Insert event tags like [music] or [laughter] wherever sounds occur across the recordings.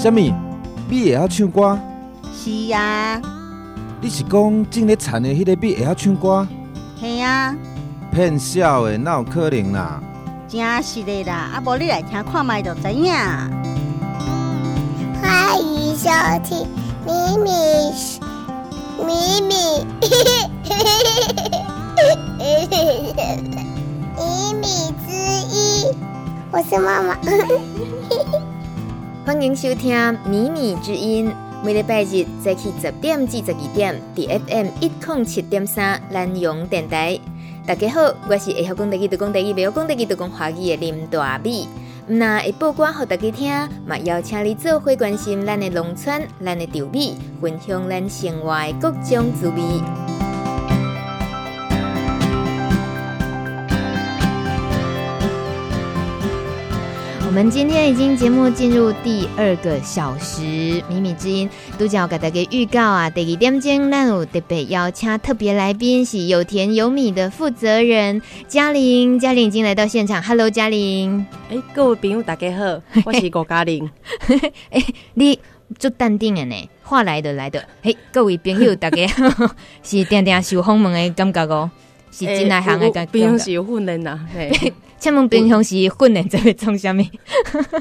什么？米会晓唱歌？是呀、啊。你是讲正咧田的迄个米会晓唱歌？是呀。骗笑的，哪有可能啦？真是的啦，啊，无你来听看麦就知影。欢迎收听咪咪咪咪，咪咪 [laughs] 之一，我是妈妈。欢迎收听米米之音，每礼拜日早起十点至十二点，伫 FM 一零七点三南阳电台。大家好，我是会晓讲台语、会讲台语、袂晓讲台语、会讲华语的林大米。那会播歌给大家听，嘛邀请你做伙关心咱的农村、咱的稻米，分享咱生活的各种滋味。我们今天已经节目进入第二个小时，米米之音都叫给大家预告啊，第二点钟咱有特别邀请特别来宾是有田有米的负责人嘉玲，嘉玲已经来到现场，Hello，嘉玲，哎，各位朋友大家好，我是郭嘉玲，[laughs] 哎，你做淡定的呢，话来的来的，嘿，各位朋友大家好，[laughs] 是定定受访问的感觉哦，是真来行的感觉，平常是有训练呐，嘿。[laughs] 请问平常时训练在做啥物？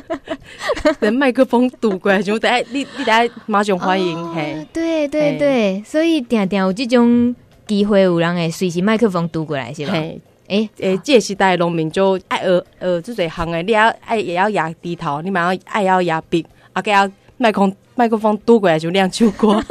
[laughs] 等麦克风堵过来就等下，你你等下马上欢迎。哦、嘿对对对，所以定定有这种机会，有人会随时麦克风堵过来，是吧？哎哎，这个时代农民就爱学呃，这些行的，你要爱也要压低头，你嘛要爱要压笔，啊，给要麦克麦克风堵过来就亮秋瓜。[laughs]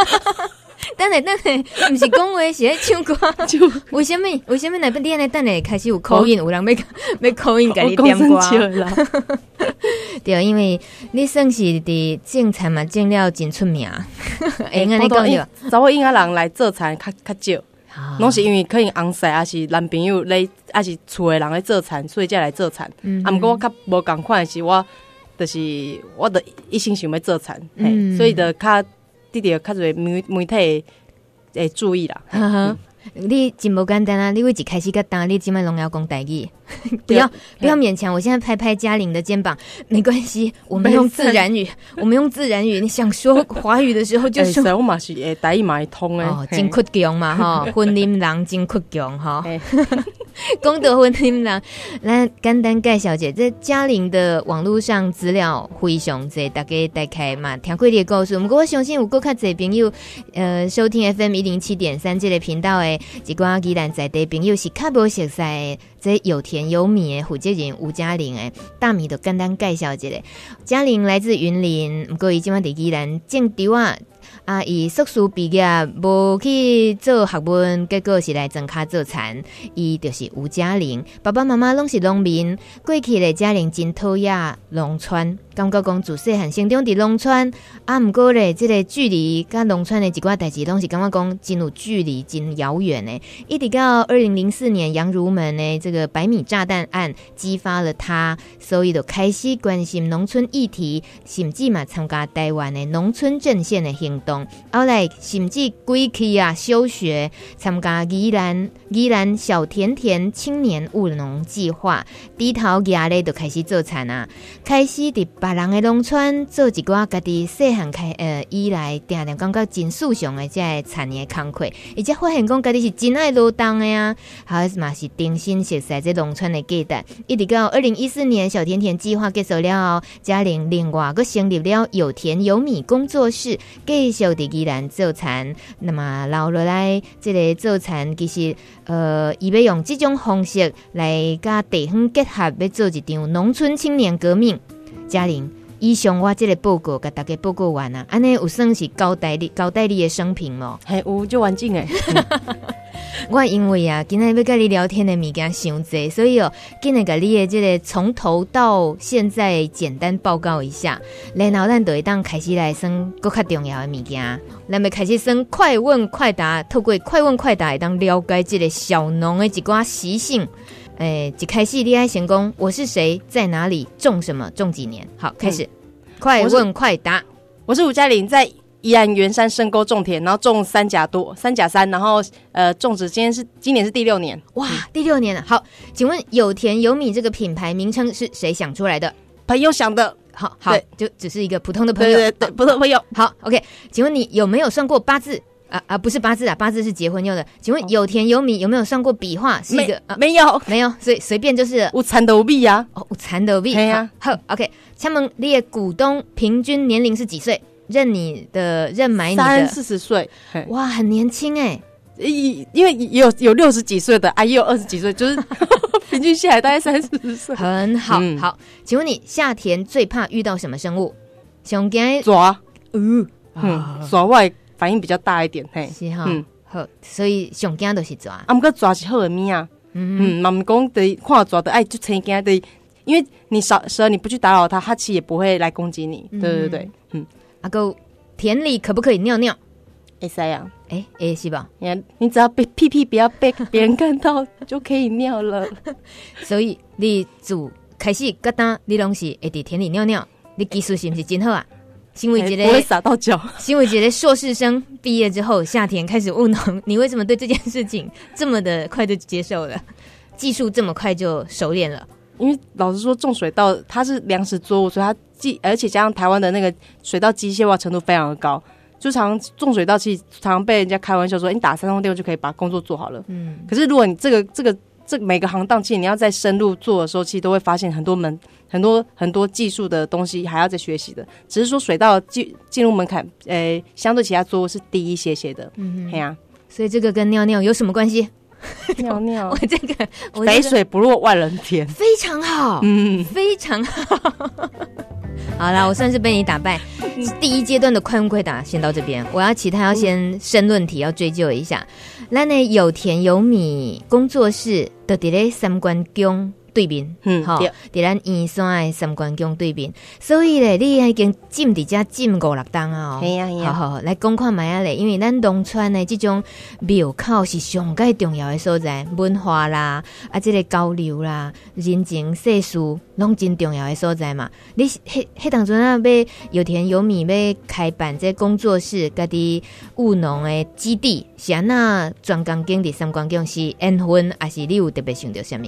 等下等下，毋 [laughs] 是讲话，是咧唱歌。就为什么？为什么那边练的等下开始有口音？有人要要口音给你点歌？[laughs] 对，因为你算是伫种田嘛，种了真出名。[laughs] 哎，你讲有，找我应该人来做田较较少，拢是因为可能红晒，还是男朋友咧，还是厝的人来做田，所以才来做田。啊，毋过我较无共款的是，我就是我的一心想要做田，嘿，所以的较。弟弟较侪媒媒体诶注意啦。呵呵你真无简单啊！你为一开始甲当，你即摆拢要讲台语，[laughs] 不要不要勉强。我现在拍拍嘉玲的肩膀，没关系，[laughs] 我们用自然语，我们用自然语。你想说华语的时候就说。欸、我嘛是诶，台语嘛会通诶。哦，真倔强嘛哈，[laughs] 婚姻人真倔强哈。功德婚姻人，来简单介绍一下，这嘉玲的网络上资料非常多，大家打开嘛，听过你的故事。不过我相信有够较侪朋友，呃，收听 FM 一零七点三这个频道诶。一寡基兰在地朋友是较无熟悉，这有田有米的负责人吴嘉玲诶，大米都简单介绍一下。嘉玲来自云林，不过伊即马伫宜兰种稻啊。啊！伊硕士毕业无去做学问，结果是来种卡做田。伊就是吴嘉玲，爸爸妈妈拢是农民。过去的嘉玲真讨厌农村，感觉讲自细汉生长伫农村。啊，毋过咧，即个距离甲农村的一寡代志，拢是感觉讲真有距离，真遥远诶。一直到二零零四年杨如门的这个百米炸弹案激发了他，所以就开始关心农村议题，甚至嘛参加台湾的农村阵线的行动。后来甚至归去啊休学，参加宜兰宜兰小甜甜青年务农计划，低头压咧就开始做田啊，开始伫别人的农村做一寡家己细汉开呃以来定定感觉真时尚的这个田的工课，而且发现讲家己是真爱劳动的呀，还是嘛是定心熟悉这农村的价值。一直到二零一四年小甜甜计划结束了后，嘉玲另外个成立了有田有米工作室，继续。的依然做田，那么留落来，这个做田其实，呃，伊要用这种方式来甲地方结合，要做一场农村青年革命。嘉玲，以上我这个报告甲大家报告完啊，安尼有算是交代你交代你的生平咯，嘿，有就完整诶。[laughs] 我因为啊，今天要跟你聊天的物件伤济，所以哦，今日甲你的这个从头到现在简单报告一下，然后咱就会当开始来算更较重要的物件，咱要开始算快问快答，透过快问快答会当了解这个小农的一寡习性。诶、欸，一开始恋爱闲工我是谁，在哪里，种什么，种几年？好，开始，嗯、快问快答。我是吴嘉玲，在。宜兰圆山深沟种田，然后种三甲多三甲三，然后呃种植，今天是今年是第六年，哇，第六年了。好，请问有田有米这个品牌名称是谁想出来的？朋友想的好好对，就只是一个普通的朋友，对对对，普通朋友。好，OK，请问你有没有算过八字？啊啊，不是八字啊，八字是结婚用的。请问有田有米有没有算过笔画？是一个啊，没有没有，所以随便就是有蚕豆币呀，哦，有蚕豆币。对呀，好，OK。请问你的股东平均年龄是几岁？认你的认买你的三四十岁，哇，很年轻哎。因因为有有六十几岁的啊，也有二十几岁，就是 [laughs] 平均下来大概三四十岁。很好，好，请问你夏天最怕遇到什么生物？熊给抓，嗯嗯，抓外。反应比较大一点，嘿，是哈，嗯，好，所以上惊都是抓，啊，毋过抓是好的物啊，嗯。嗯，嘛毋讲的看抓的爱就成惊的，因为你少蛇你不去打扰它，它其实也不会来攻击你，对对对，嗯，阿哥田里可不可以尿尿？会使啊，诶诶，是吧？你你只要被屁屁不要被别人看到就可以尿了，[laughs] 所以你自开始疙瘩，你拢是会伫田里尿尿，你技术是不是真好啊？新伟杰的不会洒到脚。[laughs] 新伟杰的硕士生毕业之后，夏天开始务农。你为什么对这件事情这么的快就接受了？技术这么快就熟练了？因为老实说，种水稻它是粮食作物，所以它既而且加上台湾的那个水稻机械化程度非常的高，就常种水稻其实常常被人家开玩笑说，你打三通电话就可以把工作做好了。嗯，可是如果你这个这个这每个行当，其实你要在深入做的时候，其实都会发现很多门。很多很多技术的东西还要再学习的，只是说水稻进进入门槛，诶、欸，相对其他作物是低一些些的。嗯，对啊，所以这个跟尿尿有什么关系？尿尿，[laughs] 我这个肥水不落外人田，非常好，嗯，非常好。[laughs] 好啦，我算是被你打败。第一阶段的快问快答先到这边，我要其他要先申论题要追究一下。咱呢，有田有米工作室都伫咧三关宫。对面，嗯，吼，伫咱燕山的三观宫对面，所以咧，你已经浸伫遮浸五六冬啊，哦，呀好好好，来讲看卖啊咧，因为咱农村的即种庙口是上盖重要的所在，文化啦，啊，这个交流啦，人情世事，拢真重要的所在嘛。你迄迄当阵啊，要有田有米，要开办这工作室，家己务农的基地，是安那专工经伫三观宫是缘分，还是你有特别想到什么？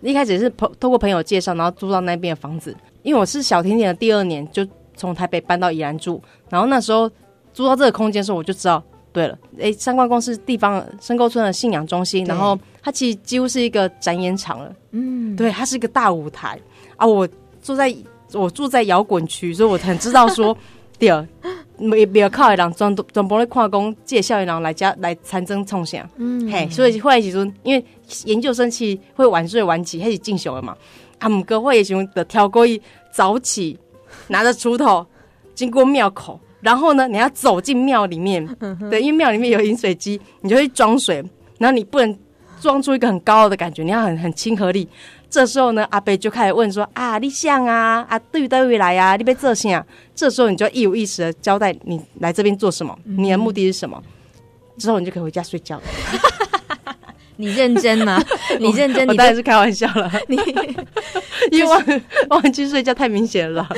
一开始是朋透过朋友介绍，然后租到那边的房子。因为我是小甜甜的第二年，就从台北搬到宜兰住。然后那时候租到这个空间的时候，我就知道，对了，哎，三关宫是地方深沟村的信仰中心，然后它其实几乎是一个展演场了。嗯，对，它是一个大舞台啊。我住在我住在摇滚区，所以我很知道说，[laughs] 第二。没没有靠的人，全全部咧看讲，介绍的人来家来参政创啥？嗯，嘿，所以后来时阵，因为研究生期会晚睡晚起，开始进修了嘛。啊，毋过会时阵的挑过一早起，拿着锄头经过庙口，然后呢，你要走进庙里面，对，因为庙里面有饮水机，你就会装水，然后你不能装出一个很高傲的感觉，你要很很亲和力。这时候呢，阿伯就开始问说：“啊，你想啊，啊，对于对未来啊，你被这些啊？”这时候你就要一五一十的交代你来这边做什么，你的目的是什么。之后你就可以回家睡觉了。[laughs] 你认真吗？[laughs] 你认真？你当然是开玩笑了。[laughs] 你因为忘记睡觉太明显了。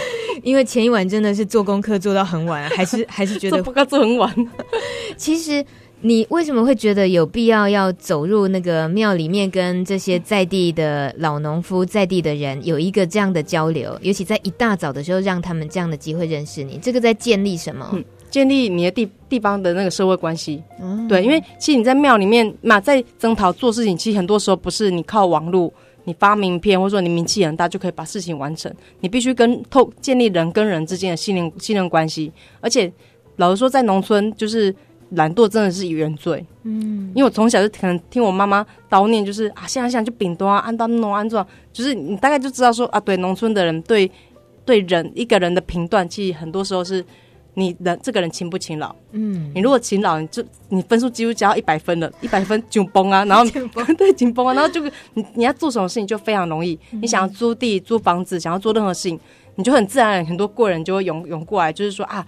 因为前一晚真的是做功课做到很晚，还是还是觉得不该做很晚。其实。你为什么会觉得有必要要走入那个庙里面，跟这些在地的老农夫、在地的人有一个这样的交流？尤其在一大早的时候，让他们这样的机会认识你，这个在建立什么？嗯、建立你的地地方的那个社会关系。嗯，对，因为其实你在庙里面嘛，在征讨做事情，其实很多时候不是你靠网络、你发名片，或者说你名气很大就可以把事情完成。你必须跟透建立人跟人之间的信任信任关系，而且老实说，在农村就是。懒惰真的是原罪，嗯，因为我从小就可能听我妈妈叨念，就是啊，现在现在就饼多啊，按到弄安装，就是你大概就知道说啊，对，农村的人对对人一个人的评断，其实很多时候是你的这个人勤不勤劳，嗯，你如果勤劳，你就你分数几乎加到一百分了，一百分紧绷啊，然后对紧绷啊，然后就 [laughs] [laughs] 你你要做什么事情就非常容易，你想要租地租房子，想要做任何事情，你就很自然很多贵人就会涌涌过来，就是说啊。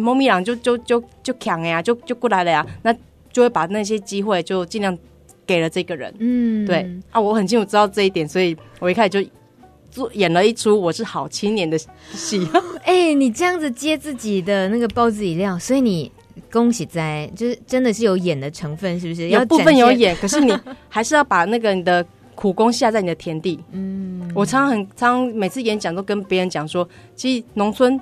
猫咪狼就就就就抢呀，就就过来了呀，那就会把那些机会就尽量给了这个人。嗯，对啊，我很清楚知道这一点，所以我一开始就做演了一出我是好青年的戏。[laughs] 哎、欸，你这样子接自己的那个包子饮料，所以你恭喜在就是真的是有演的成分，是不是？有部分有演，[laughs] 可是你还是要把那个你的苦功下在你的田地。嗯，我常常很常常每次演讲都跟别人讲说，其实农村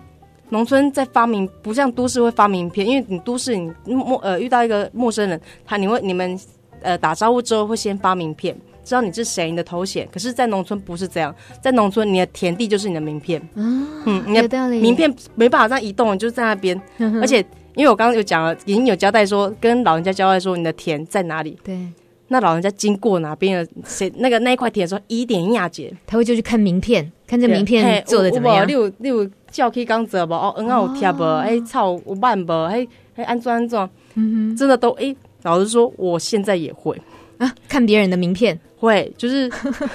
农村在发明不像都市会发名片，因为你都市你陌呃遇到一个陌生人，他你会你们呃打招呼之后会先发名片。知道你是谁，你的头衔。可是，在农村不是这样，在农村，你的田地就是你的名片。嗯，你的名片没办法这样移动，就是在那边。[laughs] 而且，因为我刚刚有讲了，已经有交代说，跟老人家交代说，你的田在哪里。对。那老人家经过哪边的谁那个那一块田的时候，一点亚姐，他会就去看名片，看这名片做的怎么样。你有你有叫去刚走不？哦，嗯啊有贴不？哎，草有慢不？哎哎，安装安装。嗯哼，真的都哎，老实说，我现在也会啊，看别人的名片。会，就是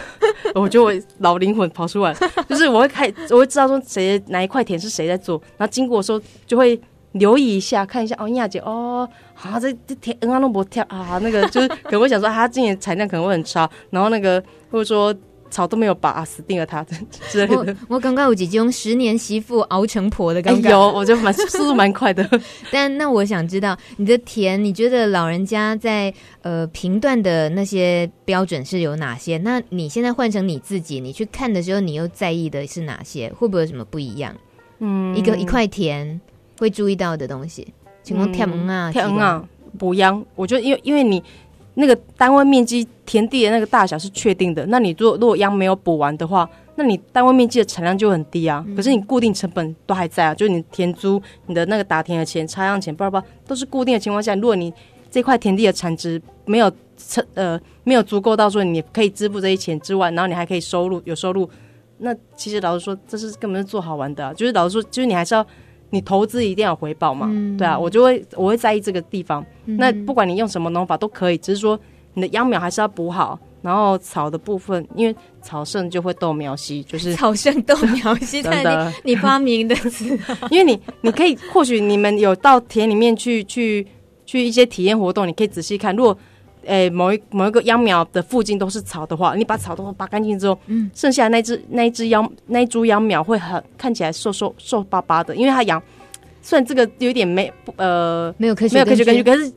[laughs] 我觉得我老灵魂跑出来，就是我会开，我会知道说谁哪一块田是谁在做，然后经过的时候就会留意一下，看一下哦，亚姐哦，啊这这田嗯啊那不跳啊，那个就是可能会想说他今年产量可能会很差，然后那个或者说。草都没有拔，死定了他之类的。我我刚刚有几种十年媳妇熬成婆的感觉，有，我觉得蛮速度蛮快的。[laughs] 但那我想知道你的田，你觉得老人家在呃评断的那些标准是有哪些？那你现在换成你自己，你去看的时候，你又在意的是哪些？会不会有什么不一样？嗯，一个一块田会注意到的东西，请问天啊，天啊，补秧。我觉得因为因为你。那个单位面积田地的那个大小是确定的，那你如果如果秧没有补完的话，那你单位面积的产量就很低啊。嗯、可是你固定成本都还在啊，就是你田租、你的那个打田的钱、插秧钱，不不都是固定的情况下，如果你这块田地的产值没有成呃没有足够到说你可以支付这些钱之外，然后你还可以收入有收入，那其实老实说，这是根本是做好玩的啊。就是老实说，就是你还是要。你投资一定要回报嘛？嗯、对啊，我就会我会在意这个地方。嗯、那不管你用什么农法都可以，只是说你的秧苗还是要补好。然后草的部分，因为草盛就会斗苗稀，就是 [laughs] 草盛斗苗稀，[laughs] 真的你发明的词。[laughs] 因为你你可以或许你们有到田里面去去去一些体验活动，你可以仔细看，如果。诶、欸，某一某一个秧苗的附近都是草的话，你把草都拔干净之后，嗯，剩下的那只那一只秧那一株秧苗会很看起来瘦瘦瘦巴巴的，因为它养，虽然这个有点没呃没有科学没有科学根据，可是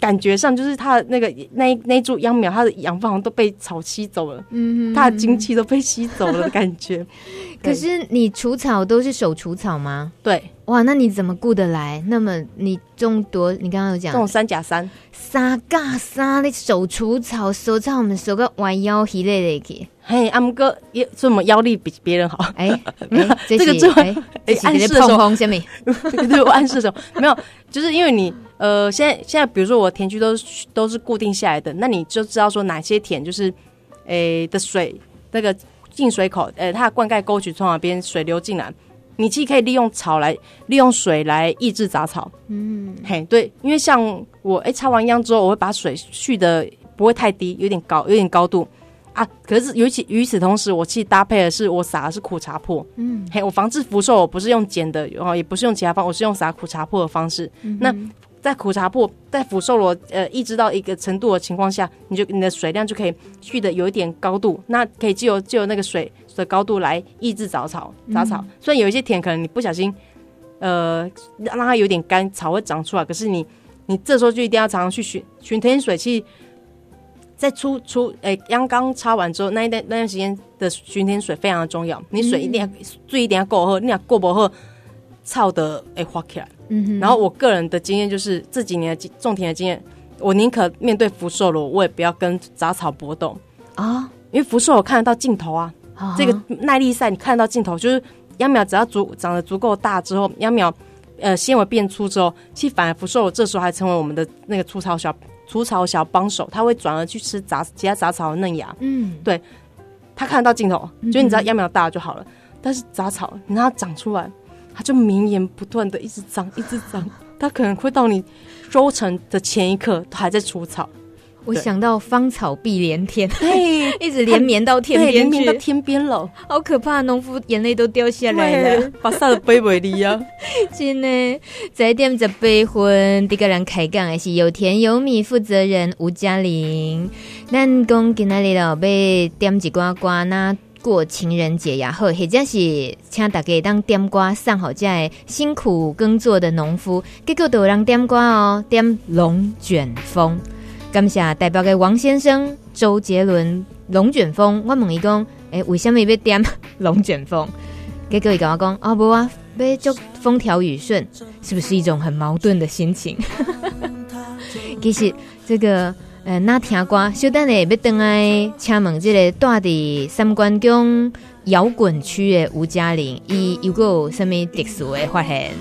感觉上就是它的那个那那株秧苗，它的养分好像都被草吸走了，嗯，它的精气都被吸走了的感觉。[laughs] 可是你除草都是手除草吗？对，哇，那你怎么顾得来？那么你种多？你刚刚有讲种三甲三。三加三，你手除草，手草我们手个弯腰系列的去。嘿，阿姆哥也这么腰力比别人好。哎，[laughs] 这个这哎，[laughs] 暗示的时候，[laughs] 对，我暗示的时候没有，就是因为你呃，现在现在比如说我田区都是都是固定下来的，那你就知道说哪些田就是诶的水那个进水口，呃，它的灌溉沟渠从哪边水流进来。你既可以利用草来利用水来抑制杂草，嗯，嘿，对，因为像我哎，插完秧之后，我会把水蓄的不会太低，有点高，有点高度啊。可是尤其与此同时，我其实搭配的是我撒的是苦茶粕，嗯，嘿，我防治福寿，我不是用碱的，哦，也不是用其他方，我是用撒苦茶粕的方式。嗯、那在苦茶粕在福寿螺呃抑制到一个程度的情况下，你就你的水量就可以蓄的有一点高度，那可以就由就由那个水。的高度来抑制杂草，杂草。虽然有一些田可能你不小心，呃，让它有点干，草会长出来。可是你，你这时候就一定要常常去巡巡田水。其实，在出出诶，秧刚插完之后，那一段那段时间的巡田水非常的重要。你水一定要注意，一定要够喝，你俩过不喝，操的诶花起来。嗯哼。然后我个人的经验就是这几年的种田的经验，我宁可面对福寿螺，我也不要跟杂草搏斗啊，因为福寿螺看得到尽头啊。这个耐力赛，你看得到尽头，就是秧苗只要足长得足够大之后，秧苗呃纤维变粗之后，其实反而福寿螺这时候还成为我们的那个粗糙小除草小帮手，它会转而去吃杂其他杂草的嫩芽。嗯，对，它看得到尽头，就你知道秧苗大就好了。嗯、但是杂草你让它长出来，它就绵延不断的一直长，一直长，它可能会到你收成的前一刻都还在除草。我想到芳草碧连天，对，[laughs] 一直连绵到天边去，连绵到天边了，好可怕！农夫眼泪都掉下来了，把晒的卑微的呀。[laughs] 真的，在点十八分，第个人开讲的是有田有米负责人吴嘉玲。咱讲今仔日了，要点一瓜瓜，那过情人节也，好，或者是请大家当点瓜上好在辛苦耕作的农夫，结果都有人点瓜哦，点龙卷风。感谢代表给王先生、周杰伦、龙卷风，我问伊讲，诶、欸，为什么要点龙卷风？结果伊跟我讲，啊，不啊，要祝风调雨顺，是不是一种很矛盾的心情？[laughs] 其实这个，呃，那听歌，小等下要等来请问这个住伫三关宫摇滚区的吴嘉玲，伊有个什么特殊的发现？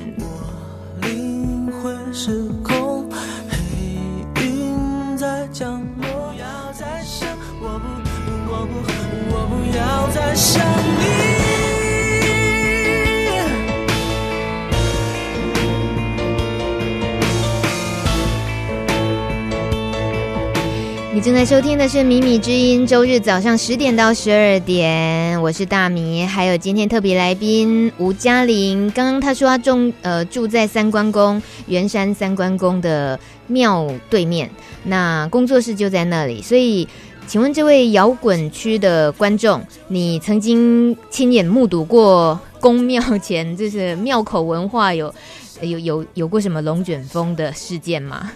你你正在收听的是《米米之音》，周日早上十点到十二点，我是大米，还有今天特别来宾吴嘉玲。刚刚他说他住呃住在三关宫圆山三关宫的庙对面，那工作室就在那里。所以，请问这位摇滚区的观众，你曾经亲眼目睹过宫庙前就是庙口文化有有有有过什么龙卷风的事件吗？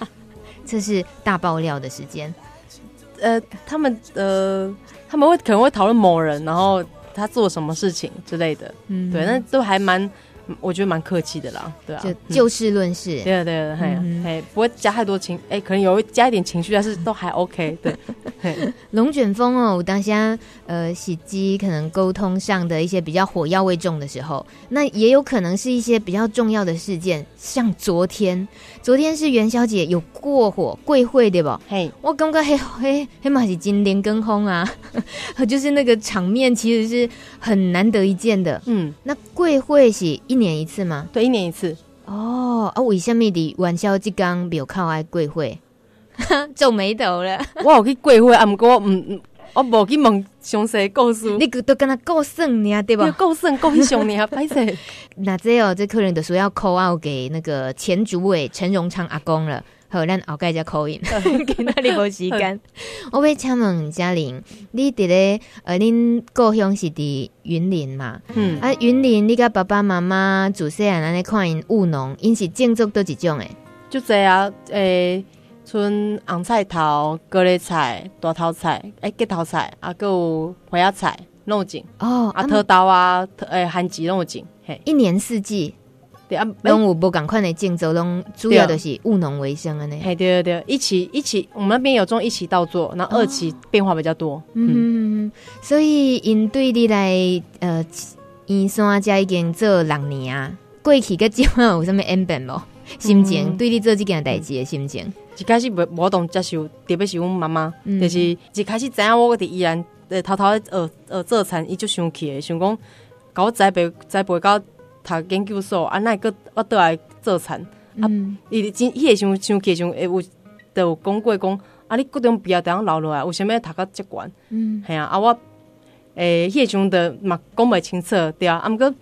[laughs] 这是大爆料的时间，呃，他们呃，他们会可能会讨论某人，然后他做什么事情之类的，嗯，对，那都还蛮。我觉得蛮客气的啦，对啊，就就事论事，对啊对啊，嘿，嘿，不会加太多情，哎，可能有加一点情绪，但是都还 OK，对。[laughs] 龙卷风哦，我当下呃，喜机可能沟通上的一些比较火药味重的时候，那也有可能是一些比较重要的事件，像昨天，昨天是元宵节有过火贵会对不？嘿，我感觉嘿嘿嘿嘛是金莲跟风啊，[laughs] 就是那个场面其实是很难得一见的，嗯，那贵会是。一年一次吗？对，一年一次。哦，啊，为什么的元宵节刚没有靠爱贵会，[laughs] 皱眉头了。我有去贵会，啊，不过嗯，我无去问详细故事。你都跟他够算呀，对吧？够算够英雄，你啊拍谁？那这哦，这客人的说要 call out 给那个前主委陈荣昌阿公了。好，咱后盖再 call [laughs] in，给那里无时间。[laughs] 我要请问嘉玲，你伫咧呃，恁故乡是伫云林嘛？嗯，啊，云林，你甲爸爸妈妈自细汉安尼看因务农，因是种作倒一种诶？就这啊，诶、欸，像红菜头、高丽菜、大头菜、诶，结头菜，啊，还有花椰菜、卤种哦，啊，特豆啊，诶，番薯卤种，嘿，一年四季。啊，拢有无共款的竞争，拢主要都是务农为生的呢。嘿，对对对，一期一期，我们那边有种一期稻作，然后二期变化比较多。哦、嗯，嗯，所以因对你来，呃，燕山家已经做六年啊，过去个今晚有什么演变无？心情、嗯、对你做这件代志的心情，一开始无无当接受，特别是阮妈妈，嗯、就是一开始知影我伫依兰呃偷偷呃呃做餐，伊就生气，想讲甲我栽培栽培到。读研究所啊，那个我倒来做田、嗯、啊，伊真伊会想想起想，诶，有都有讲过讲啊，你各种毕业当留落来，为啥物要读到这关？嗯，系啊，啊我诶，迄种的嘛讲袂清楚对啊，啊，毋过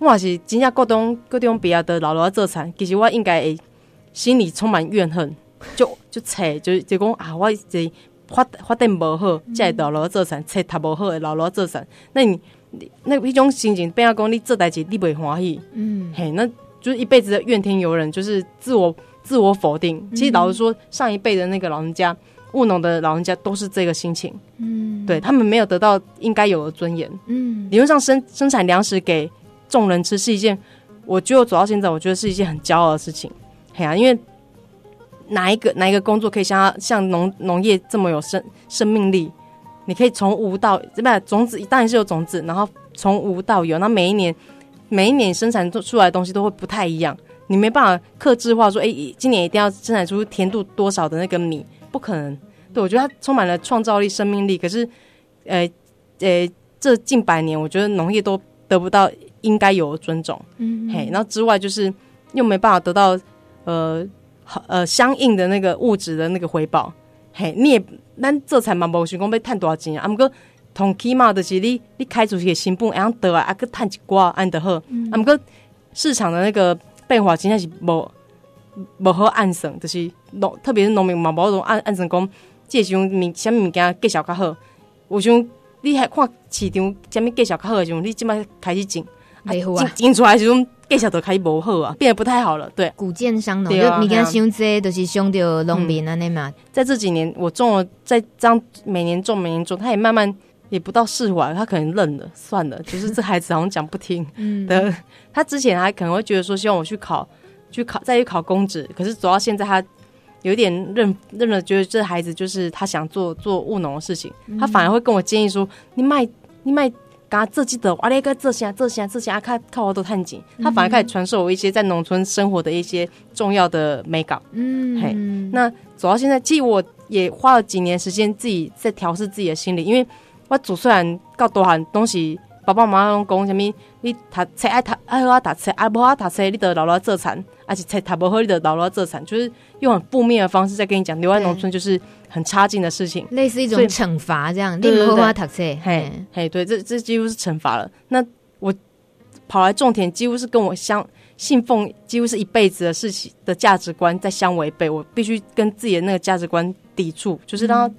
我也是真正各种各种毕业的留落来做餐，其实我应该会心里充满怨恨，就就切就就讲啊，我这发发展无好，才会留落来做田，切读无好会留落来做田，那你。那一种心情，变阿讲你这代志你不会欢喜，嗯，嘿，那就是一辈子的怨天尤人，就是自我自我否定。嗯、其实老实说，上一辈的那个老人家，务农的老人家都是这个心情，嗯，对他们没有得到应该有的尊严，嗯，理论上生生产粮食给众人吃是一件，我觉得走到现在，我觉得是一件很骄傲的事情，嘿啊，因为哪一个哪一个工作可以像像农农业这么有生生命力？你可以从无到这边种子，当然是有种子，然后从无到有，那每一年每一年生产出来的东西都会不太一样，你没办法克制化说，哎、欸，今年一定要生产出甜度多少的那个米，不可能。对，我觉得它充满了创造力、生命力，可是，呃，呃，这近百年，我觉得农业都得不到应该有的尊重，嗯，嗯，嘿，然后之外就是又没办法得到呃呃相应的那个物质的那个回报，嘿，你也。咱做菜嘛，无想讲要赚多少钱啊！毋过，同起码就是你，你开出去的成本会晓得啊，啊，搁赚一寡安得好。啊，毋过市场的那个变化真正是无无好按算，就是农，特别是农民嘛，无法度按按算讲，这时阵物啥物物件介绍较好。有时阵你还看市场啥物介绍较好的时阵，你即摆开始种，种种出来的时阵更小都开始磨合啊，变得不太好了。对，古建商农，你跟他伤这都是伤到农民啊，那嘛。在这几年，我种了，在这样每年种，每年种，他也慢慢也不到释怀，他可能认了，算了，就是这孩子好像讲不听。嗯，的，他之前还可能会觉得说，希望我去考，去考，再去考公职。可是走到现在，他有点认认了，觉得这孩子就是他想做做务农的事情，他反而会跟我建议说：“你卖，你卖。”刚刚这记得，哇，那个这些这些这些啊，看看我都探紧，他反而开始传授我一些在农村生活的一些重要的美感。嗯，嘿，那走到现在，其实我也花了几年时间自己在调试自己的心理，因为我祖虽然告多少东西，爸爸妈妈拢讲什么，你读册爱读爱好啊读册，爱不好读册，你得老老做残，而且册读不好，你得老老做残，就是用很负面的方式在跟你讲，留在农村就是。很差劲的事情，类似一种惩罚这样。对对对，嘿，嘿，对，这这几乎是惩罚了。那我跑来种田，几乎是跟我相信奉，几乎是一辈子的事情的价值观在相违背。我必须跟自己的那个价值观抵触，就是让他，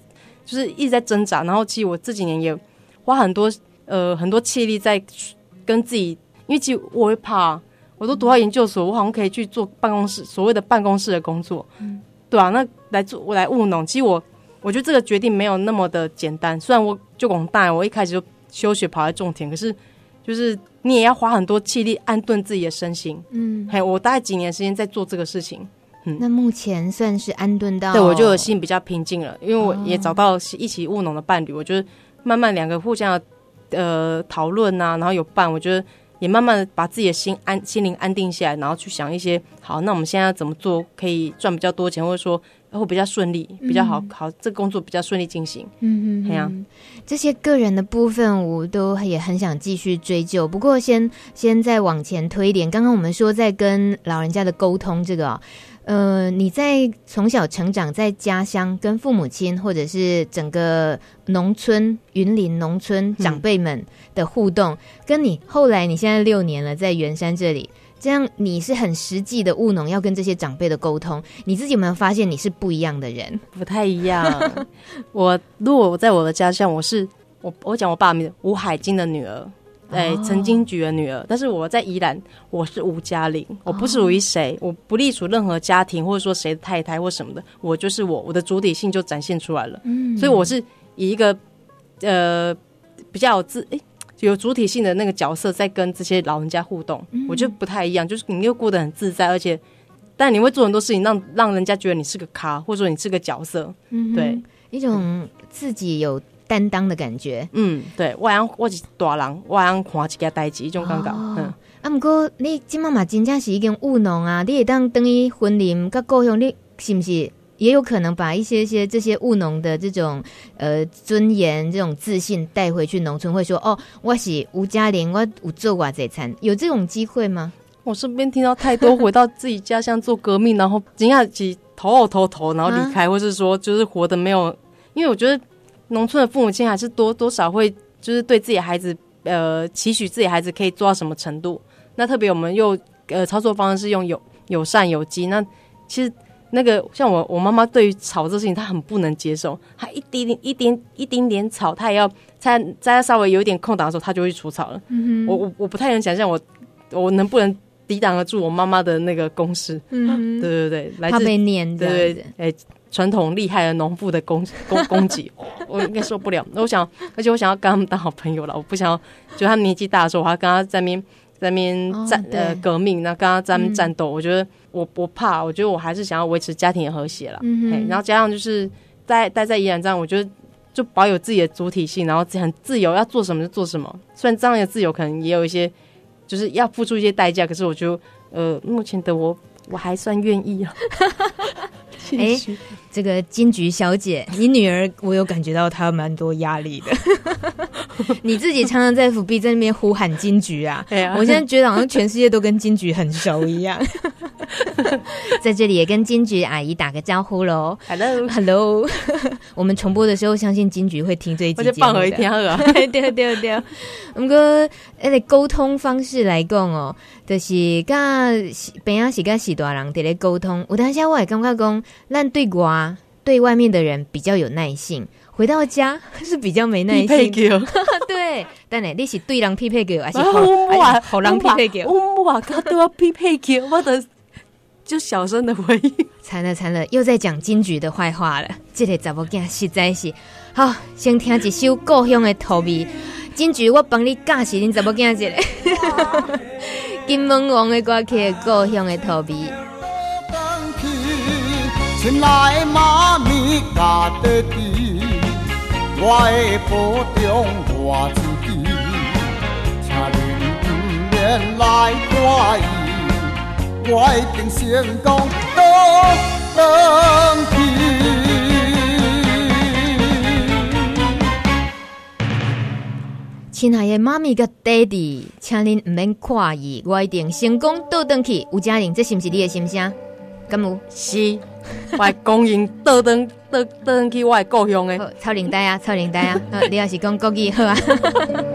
就是一直在挣扎。然后，其实我这几年也花很多呃很多气力在跟自己，因为其实我会怕，我都读到研究所，我好像可以去做办公室所谓的办公室的工作。嗯对啊，那来做我来务农，其实我我觉得这个决定没有那么的简单。虽然我就广大，我一开始就休学跑来种田，可是就是你也要花很多气力安顿自己的身心。嗯，嘿，我大概几年时间在做这个事情。嗯，那目前算是安顿到，对我就有心比较平静了，因为我也找到一起务农的伴侣，哦、我觉得慢慢两个互相呃讨论啊，然后有伴，我觉得。也慢慢的把自己的心安心灵安定下来，然后去想一些好，那我们现在要怎么做可以赚比较多钱，或者说会比较顺利，比较好，好这个工作比较顺利进行。嗯嗯，这样、啊、这些个人的部分，我都也很想继续追究。不过先先再往前推一点，刚刚我们说在跟老人家的沟通，这个、哦。呃，你在从小成长在家乡，跟父母亲或者是整个农村、云林农村长辈们的互动，嗯、跟你后来你现在六年了在圆山这里，这样你是很实际的务农，要跟这些长辈的沟通，你自己有没有发现你是不一样的人？不太一样。[laughs] 我如果我在我的家乡，我是我我讲我爸名吴海金的女儿。哎，陈金菊的女儿，但是我在宜兰，我是吴嘉玲，我不属于谁，我不隶属任何家庭，或者说谁的太太或什么的，我就是我，我的主体性就展现出来了。嗯，所以我是以一个呃比较自哎有主体性的那个角色在跟这些老人家互动，嗯、我觉得不太一样，就是你又过得很自在，而且但你会做很多事情让，让让人家觉得你是个咖，或者说你是个角色，嗯，对，一种自己有。担当的感觉，嗯，对，我想我是大人，我想看一件代志，一种感觉。哦、嗯，啊，不过你今妈妈真正是已经务农啊，你也当等于婚礼跟故乡，你是不是也有可能把一些些这些务农的这种呃尊严、这种自信带回去农村？会说哦，我是吴嘉玲，我有做过这餐，有这种机会吗？我身边听到太多回到自己家乡做革命，然后人家起头后头头，然后离开，或是说就是活得没有，因为我觉得。农村的父母亲还是多多少会就是对自己孩子，呃，期许自己孩子可以做到什么程度。那特别我们又呃操作方式是用友友善有机。那其实那个像我我妈妈对于草这事情她很不能接受，她一丁一丁一丁点草，她也要在在稍微有一点空档的时候，她就会除草了。我我我不太能想象我我能不能抵挡得住我妈妈的那个攻势。对对对，来自对对对，哎。传统厉害的农妇的攻攻攻击，[laughs] 我应该受不了。那我想，而且我想要跟他们当好朋友了。我不想要，就他年纪大的时候，我还跟他在那边在那边战、哦、呃革命，然后跟他在那边战斗。嗯、我觉得我不怕，我觉得我还是想要维持家庭的和谐了。嗯哼，然后加上就是待待在宜兰这样，我觉得就保有自己的主体性，然后很自由，要做什么就做什么。虽然这样的自由可能也有一些，就是要付出一些代价，可是我觉得呃，目前的我我还算愿意啊。[laughs] 哎，这个金菊小姐，[laughs] 你女儿我有感觉到她有蛮多压力的。[laughs] 你自己常常在 FB 在那边呼喊金菊啊，对啊，我现在觉得好像全世界都跟金菊很熟一样。[laughs] 在这里也跟金菊阿姨打个招呼喽，Hello，Hello。我们重播的时候，相信金菊会听这一集节目的。我就放回听啊，对对对对。我们个诶，沟通方式来讲哦，就是跟平常是跟许大人在咧沟通。有当下我也感觉讲，咱对外对外面的人比较有耐性。回到家 [laughs] 是比较没耐性。[laughs] 对，但呢，你是对人匹配狗，还是好好人匹配狗？我哇，他都要匹配狗，我的就小声的回应。[laughs] 惨了惨了，又在讲金桔的坏话了。这个查某囝实在是好，先听一首故乡的土味。金桔，我帮你驾驶，你查某囝一个。金门王的歌曲，故乡的土味。我的保重我自己，请恁不免来怪伊，我一定成功倒转去。亲爱的妈咪甲爹地，请恁不免怪伊，我一定成功倒转去。吴佳玲，这是不是你的心声？敢有？是，[laughs] 我公营倒转。倒转去我的故乡诶，超领带啊，超领带啊！[laughs] 你也是讲国语好啊。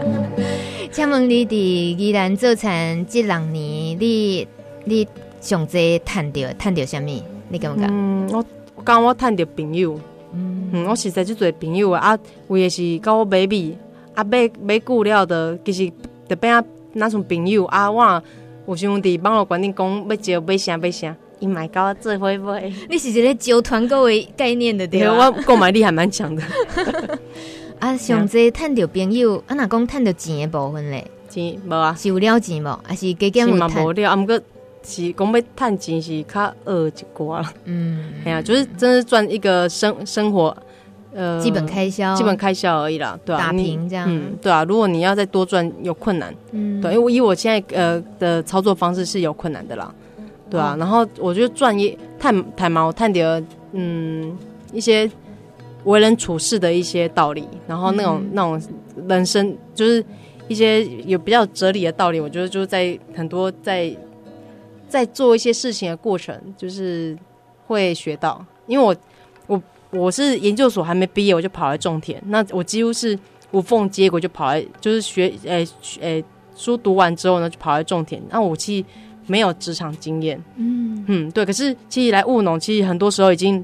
[laughs] 请问你伫宜兰做田这两年，你你上济趁着趁到什么？你敢不敢？嗯，我我刚我趁着朋友，嗯，嗯我实在就做朋友啊，为的是跟我买米啊，买买久了的，其实特别啊那种朋友啊，我有想伫网络观点讲要招买啥买啥。你买高最会不会？[laughs] 你是一个招团购的概念的对吧？我购买力还蛮强的。啊，上济趁着朋友，啊，哪讲趁着钱的部分嘞？钱无啊？是有了钱无？还是加减有嘛？无了，啊，毋过是讲要趁钱是较恶一寡。嗯，哎呀，就是真是赚一个生生活，呃，基本开销，基本开销而已啦，对啊，打平这样，嗯，对啊。如果你要再多赚，有困难，嗯，对，因为以我现在呃的操作方式是有困难的啦。对啊，然后我就赚一探探嘛，我探点嗯一些为人处事的一些道理，然后那种、嗯、那种人生就是一些有比较哲理的道理，我觉得就是在很多在在做一些事情的过程，就是会学到。因为我我我是研究所还没毕业，我就跑来种田，那我几乎是无缝接轨，就跑来就是学诶诶书读完之后呢，就跑来种田。那我其实。没有职场经验，嗯嗯，对。可是其实来务农，其实很多时候已经，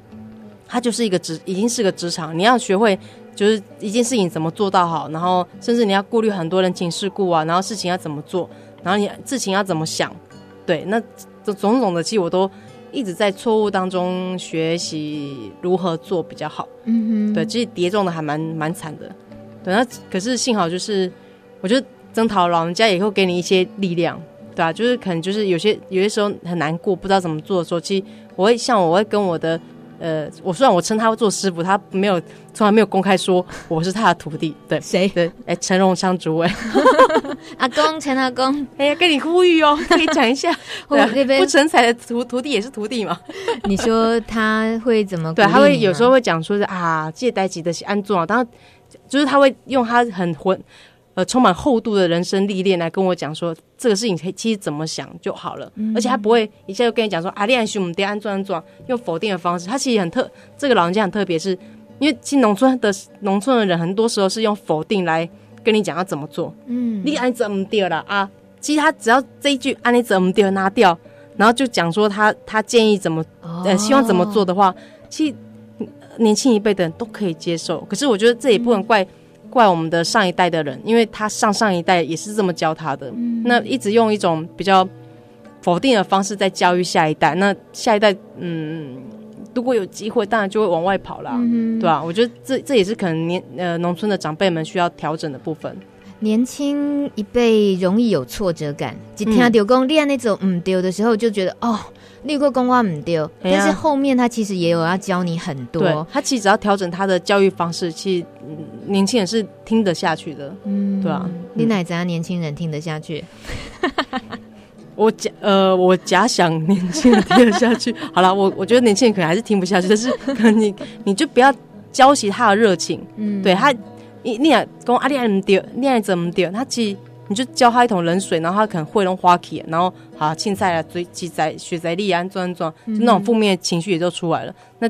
它就是一个职，已经是个职场。你要学会，就是一件事情怎么做到好，然后甚至你要顾虑很多人情世故啊，然后事情要怎么做，然后你事情要怎么想，对，那这种种的，其实我都一直在错误当中学习如何做比较好。嗯哼，对，其实跌中的还蛮蛮惨的。对，那可是幸好就是，我觉得曾桃老人家也会给你一些力量。对啊，就是可能就是有些有些时候很难过，不知道怎么做的时候，其实我会像我会跟我的呃，我虽然我称他做师傅，他没有从来没有公开说我是他的徒弟。对，谁？对，哎，陈荣昌主委，[laughs] 阿公陈阿公，哎呀，跟你呼吁哦，可以讲一下，对啊、不成才的徒徒弟也是徒弟嘛。[laughs] 你说他会怎么？[laughs] 对，他会有时候会讲说是啊，借代级的是安坐，当然就是他会用他很混。呃，充满厚度的人生历练来跟我讲说，这个事情其实怎么想就好了，嗯、而且他不会一下就跟你讲说啊，恋爱兄我们得安装安装，用否定的方式。他其实很特，这个老人家很特别，是因为其实农村的农村的人很多时候是用否定来跟你讲要怎么做。嗯，你安怎么掉了啊？其实他只要这一句啊，你怎么掉拿掉，然后就讲说他他建议怎么、哦、呃希望怎么做的话，其实年轻一辈的人都可以接受。可是我觉得这也不能怪。嗯怪我们的上一代的人，因为他上上一代也是这么教他的，嗯、那一直用一种比较否定的方式在教育下一代，那下一代，嗯，如果有机会，当然就会往外跑啦，嗯、对吧、啊？我觉得这这也是可能年呃农村的长辈们需要调整的部分。年轻一辈容易有挫折感，一听到讲恋爱那种唔丢的时候，就觉得哦。立过公关唔丢，但是后面他其实也有要教你很多。他其实只要调整他的教育方式，其实年轻人是听得下去的。嗯，对啊。你哪怎样年轻人听得下去？[laughs] 我假呃，我假想年轻人听得下去。[laughs] 好了，我我觉得年轻人可能还是听不下去，但是可能你你就不要浇熄他的热情。嗯，对他，你你讲讲啊，你爱唔丢，你爱怎么丢？他其实。你就浇他一桶冷水，然后他可能会弄花起，然后好青菜啊、追鸡仔、雪仔粒啊，转转，就那种负面情绪也就出来了。那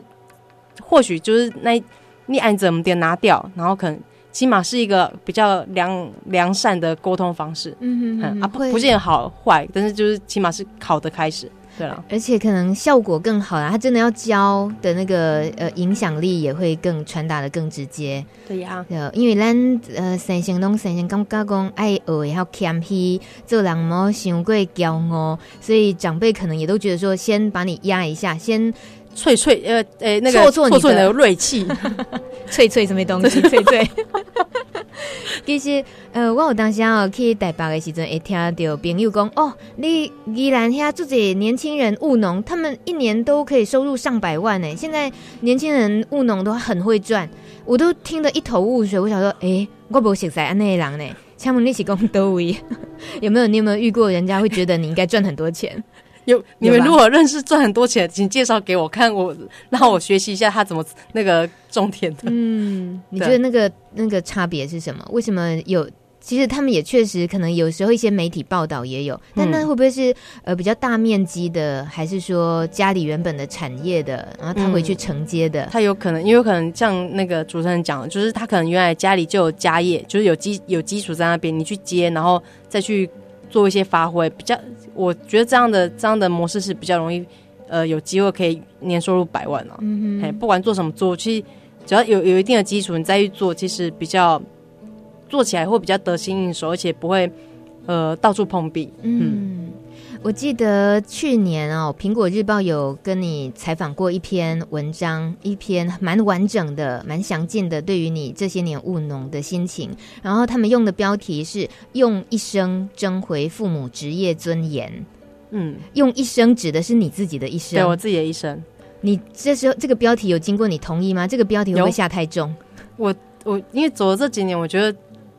或许就是那你按怎么点拿掉，然后可能起码是一个比较良良善的沟通方式。嗯，嗯啊，不不见好坏，但是就是起码是好的开始。对了，而且可能效果更好啦。他真的要教的那个呃影响力也会更传达的更直接。对呀，对，因为咱呃生前拢生前感觉讲爱学会晓谦虚，做人莫想过骄傲，所以长辈可能也都觉得说，先把你压一下，先。脆脆呃呃那个挫挫你的锐气，[laughs] 脆脆什么东西？[laughs] 脆脆。[laughs] 其实呃，我有当时啊去台北的时阵，会听到朋友讲哦，你宜兰遐这些年轻人务农，他们一年都可以收入上百万呢。现在年轻人务农都很会赚，我都听得一头雾水。我想说，哎、我不熟悉安内人呢。请问你是讲多位？[laughs] 有没有？你有没有遇过人家会觉得你应该赚很多钱？有你们如果认识赚很多钱，请介绍给我看，我让我学习一下他怎么那个种田的。嗯，你觉得那个那个差别是什么？为什么有？其实他们也确实可能有时候一些媒体报道也有，但那会不会是呃比较大面积的，还是说家里原本的产业的，然后他回去承接的？嗯、他有可能，因为可能像那个主持人讲的，就是他可能原来家里就有家业，就是有基有基础在那边，你去接，然后再去。做一些发挥，比较，我觉得这样的这样的模式是比较容易，呃，有机会可以年收入百万了，啊。嗯哼，不管做什么做，其实只要有有一定的基础，你再去做，其实比较做起来会比较得心应手，而且不会呃到处碰壁。嗯。嗯我记得去年哦，《苹果日报》有跟你采访过一篇文章，一篇蛮完整的、蛮详尽的，对于你这些年务农的心情。然后他们用的标题是“用一生争回父母职业尊严”。嗯，用一生指的是你自己的一生，对我自己的一生。你这时候这个标题有经过你同意吗？这个标题会不会下太重？我我因为走了这几年，我觉得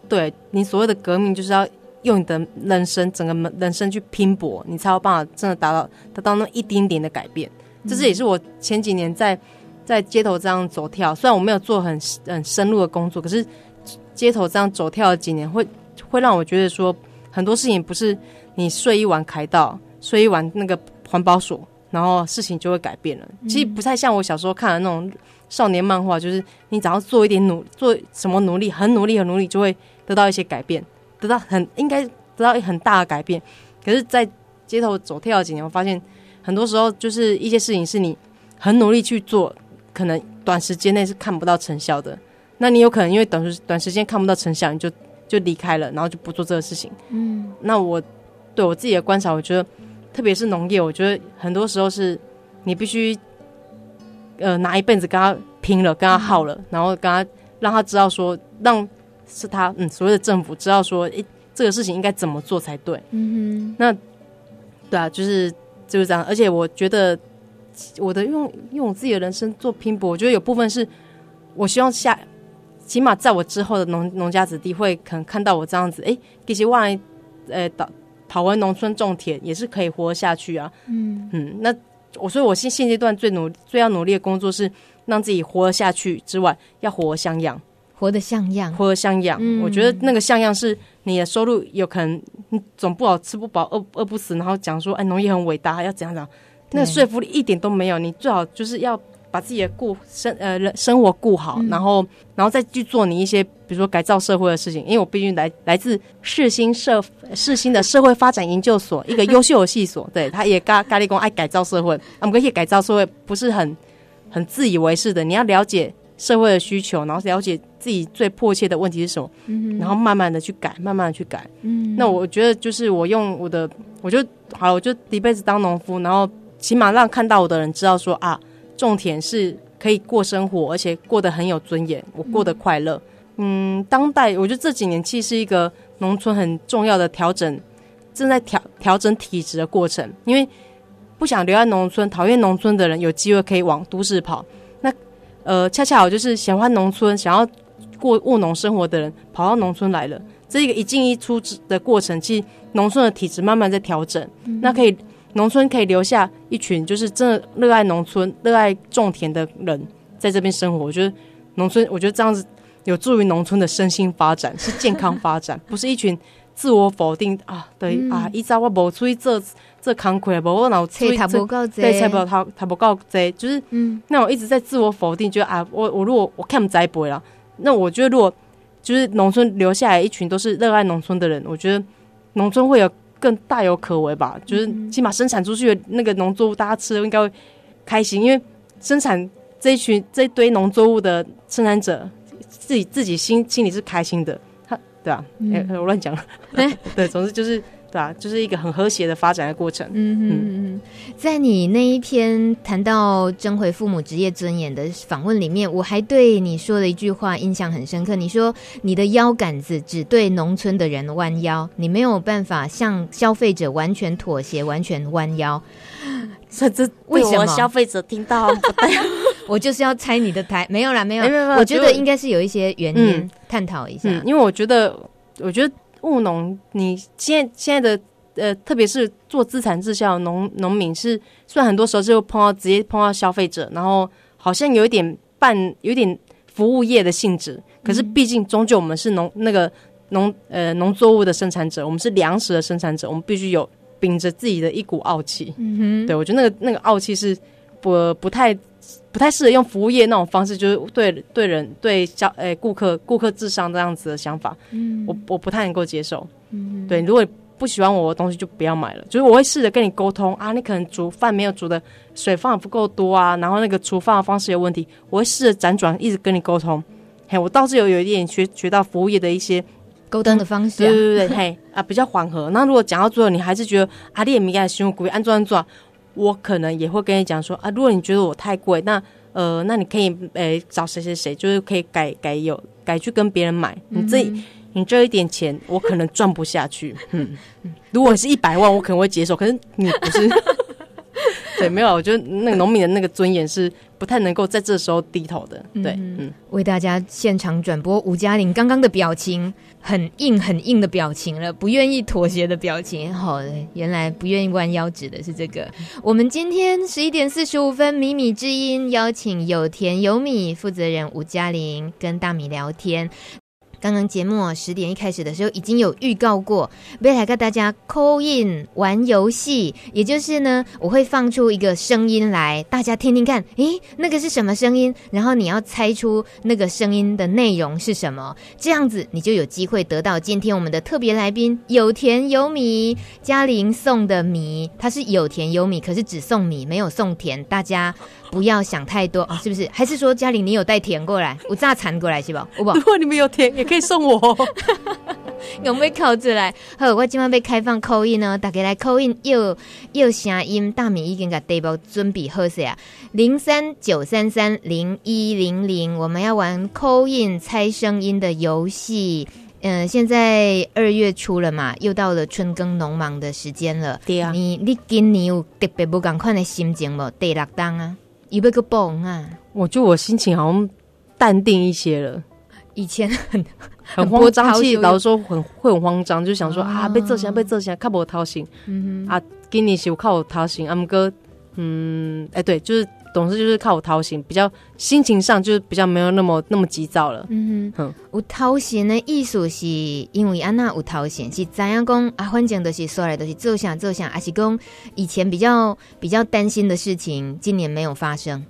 对你所谓的革命就是要。用你的人生，整个人生去拼搏，你才有办法真的达到达到那一丁点的改变。嗯、这是也是我前几年在在街头这样走跳，虽然我没有做很很深入的工作，可是街头这样走跳了几年，会会让我觉得说很多事情不是你睡一晚开到，睡一晚那个环保所，然后事情就会改变了。其实不太像我小时候看的那种少年漫画，就是你只要做一点努做什么努力，很努力很努力，就会得到一些改变。得到很应该得到很大的改变，可是，在街头走跳几年，我发现很多时候就是一些事情是你很努力去做，可能短时间内是看不到成效的。那你有可能因为短时短时间看不到成效，你就就离开了，然后就不做这个事情。嗯，那我对我自己的观察，我觉得特别是农业，我觉得很多时候是你必须呃拿一辈子跟他拼了，跟他耗了，然后跟他让他知道说让。是他嗯，所谓的政府知道说，诶、欸，这个事情应该怎么做才对？嗯哼，那对啊，就是就是这样。而且我觉得我的用用我自己的人生做拼搏，我觉得有部分是我希望下，起码在我之后的农农家子弟会可能看到我这样子，诶、欸，其实万一呃跑跑回农村种田也是可以活下去啊。嗯嗯，那我所以我现现阶段最努最要努力的工作是让自己活下去之外，要活像样。活得像样，活得像样。嗯、我觉得那个像样是你的收入有可能，你总不好吃不饱，饿饿不死，然后讲说，哎，农业很伟大，要怎样怎样？那个说服力一点都没有。你最好就是要把自己的顾生呃生活顾好，嗯、然后然后再去做你一些，比如说改造社会的事情。因为我毕竟来来自世新社世新的社会发展研究所，一个优秀的系所，[laughs] 对，他也咖咖喱工爱改造社会，我们可以改造社会不是很很自以为是的，你要了解。社会的需求，然后了解自己最迫切的问题是什么，嗯、然后慢慢的去改，慢慢的去改。嗯、那我觉得就是我用我的，我就好了，我就一辈子当农夫，然后起码让看到我的人知道说啊，种田是可以过生活，而且过得很有尊严，我过得快乐。嗯，嗯，当代我觉得这几年其实是一个农村很重要的调整，正在调调整体质的过程，因为不想留在农村、讨厌农村的人有机会可以往都市跑。呃，恰恰好就是喜欢农村、想要过务农生活的人跑到农村来了，这一个一进一出的过程，其实农村的体质慢慢在调整。嗯、那可以，农村可以留下一群就是真的热爱农村、热爱种田的人在这边生活。我觉得农村，我觉得这样子有助于农村的身心发展，是健康发展，不是一群自我否定啊。对、嗯、啊，一早我无出去做。这扛亏不？我脑子他不够对，才不够他他不够贼，就是嗯，那我一直在自我否定，觉得啊，我我如果我看不栽培了，那我觉得如果就是农村留下来一群都是热爱农村的人，我觉得农村会有更大有可为吧。就是起码生产出去的那个农作物，大家吃了应该会开心，因为生产这一群这一堆农作物的生产者，自己自己心心里是开心的。他对啊，哎、欸，我乱讲了。[laughs] [laughs] 对，总之就是。对啊，就是一个很和谐的发展的过程。嗯嗯嗯，在你那一篇谈到争回父母职业尊严的访问里面，我还对你说了一句话印象很深刻。你说你的腰杆子只对农村的人弯腰，你没有办法向消费者完全妥协、完全弯腰。这这为什么消费者听到？[laughs] 我就是要拆你的台，没有啦，没有。没有没有，我觉得应该是有一些原因，嗯、探讨一下、嗯。因为我觉得，我觉得。务农，你现在现在的呃，特别是做资产滞销农农民是，虽然很多时候就碰到直接碰到消费者，然后好像有一点半有点服务业的性质，可是毕竟终究我们是农那个农呃农作物的生产者，我们是粮食的生产者，我们必须有秉着自己的一股傲气。嗯哼，对我觉得那个那个傲气是不不太。不太适合用服务业那种方式，就是对对人对消诶顾客顾客智商这样子的想法，嗯，我我不太能够接受，嗯，对，如果不喜欢我的东西就不要买了，就是我会试着跟你沟通啊，你可能煮饭没有煮的水放的不够多啊，然后那个厨房的方式有问题，我会试着辗转一直跟你沟通，嘿，我倒是有有一点学学到服务业的一些沟通的方式，啊，对对对，嘿啊比较缓和，那如果讲到最后你还是觉得啊你也没给他故意安装安装。我可能也会跟你讲说啊，如果你觉得我太贵，那呃，那你可以诶、欸、找谁谁谁，就是可以改改有改去跟别人买。你这、嗯、你这一点钱，我可能赚不下去。[laughs] 嗯，如果是一百万，我可能会接受。可是你不是，[laughs] 对，没有，我觉得那个农民的那个尊严是不太能够在这时候低头的。对，嗯，嗯为大家现场转播吴嘉玲刚刚的表情。很硬很硬的表情了，不愿意妥协的表情。好，原来不愿意弯腰指的是这个。我们今天十一点四十五分，米米之音邀请有田有米负责人吴嘉玲跟大米聊天。刚刚节目十点一开始的时候，已经有预告过，未来跟大家 call in 玩游戏，也就是呢，我会放出一个声音来，大家听听看，诶，那个是什么声音？然后你要猜出那个声音的内容是什么，这样子你就有机会得到今天我们的特别来宾有田有米嘉玲送的米，它是有田有米，可是只送米没有送田，大家。不要想太多啊，是不是？还是说家里你有带田过来，我炸蚕过来是吧？如果你们有田，也可以送我。[laughs] 有没有考出来？好，我今晚被开放 call in 呢，大家来 call in，又又声音，大米已经给大包准备好势啊，零三九三三零一零零，我们要玩 call in 猜声音的游戏。嗯、呃，现在二月初了嘛，又到了春耕农忙的时间了。对啊，你你今年有特别不赶快的心情吗？第六档啊。一个个蹦啊！我觉得我心情好像淡定一些了。以前很很慌张，其实老实说很会很慌张，就想说啊，被这些被这些，靠我掏心。嗯哼啊，今年是我靠我掏心。阿姆哥，嗯，哎，对，就是董事就是靠我掏心，比较心情上就是比较没有那么那么急躁了。嗯哼，有掏心的意思是因为安娜有掏心，是怎样讲啊？反正都是说来都是做想做想，还是讲以前比较比较担心的事情，今年没有发生。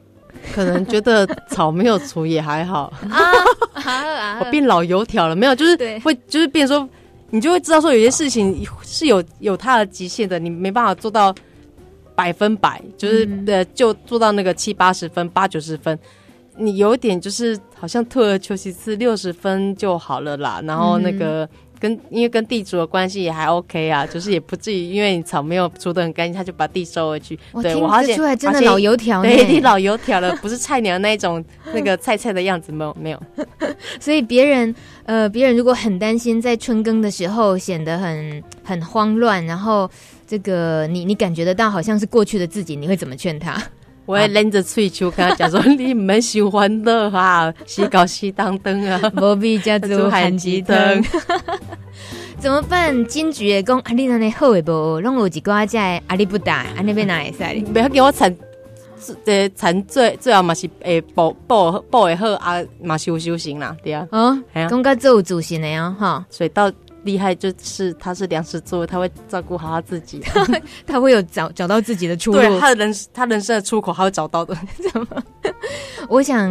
可能觉得草没有除也还好啊，我变老油条了没有？就是会就是变说，你就会知道说有些事情是有有它的极限的，你没办法做到百分百，就是呃就做到那个七八十分、八九十分，你有一点就是好像退而求其次，六十分就好了啦。然后那个。跟因为跟地主的关系也还 OK 啊，就是也不至于因为你草没有除得很干净，他就把地收回去。对我好像出来真的老油条，[laughs] 对，你老油条了，不是菜鸟那一种那个菜菜的样子，没有没有。[laughs] 所以别人呃，别人如果很担心在春耕的时候显得很很慌乱，然后这个你你感觉得到好像是过去的自己，你会怎么劝他？[laughs] 我会拎着翠球跟他讲说：“你们喜欢的哈，[laughs] 西搞西当灯啊，[laughs] 不必加猪含鸡灯。怎么办？金桔也讲阿丽那里好诶不？拢有几挂在阿里不打，阿那边哪会使？不要给我产，呃，产最最好嘛是诶，保保保诶好啊，嘛修修行啦，对啊。嗯，讲个做主席的呀，哈，所以到。厉害就是他是粮食作物，他会照顾好他自己，[laughs] 他会有找找到自己的出路。对，他的人他人生的出口，他会找到的。[laughs] 我想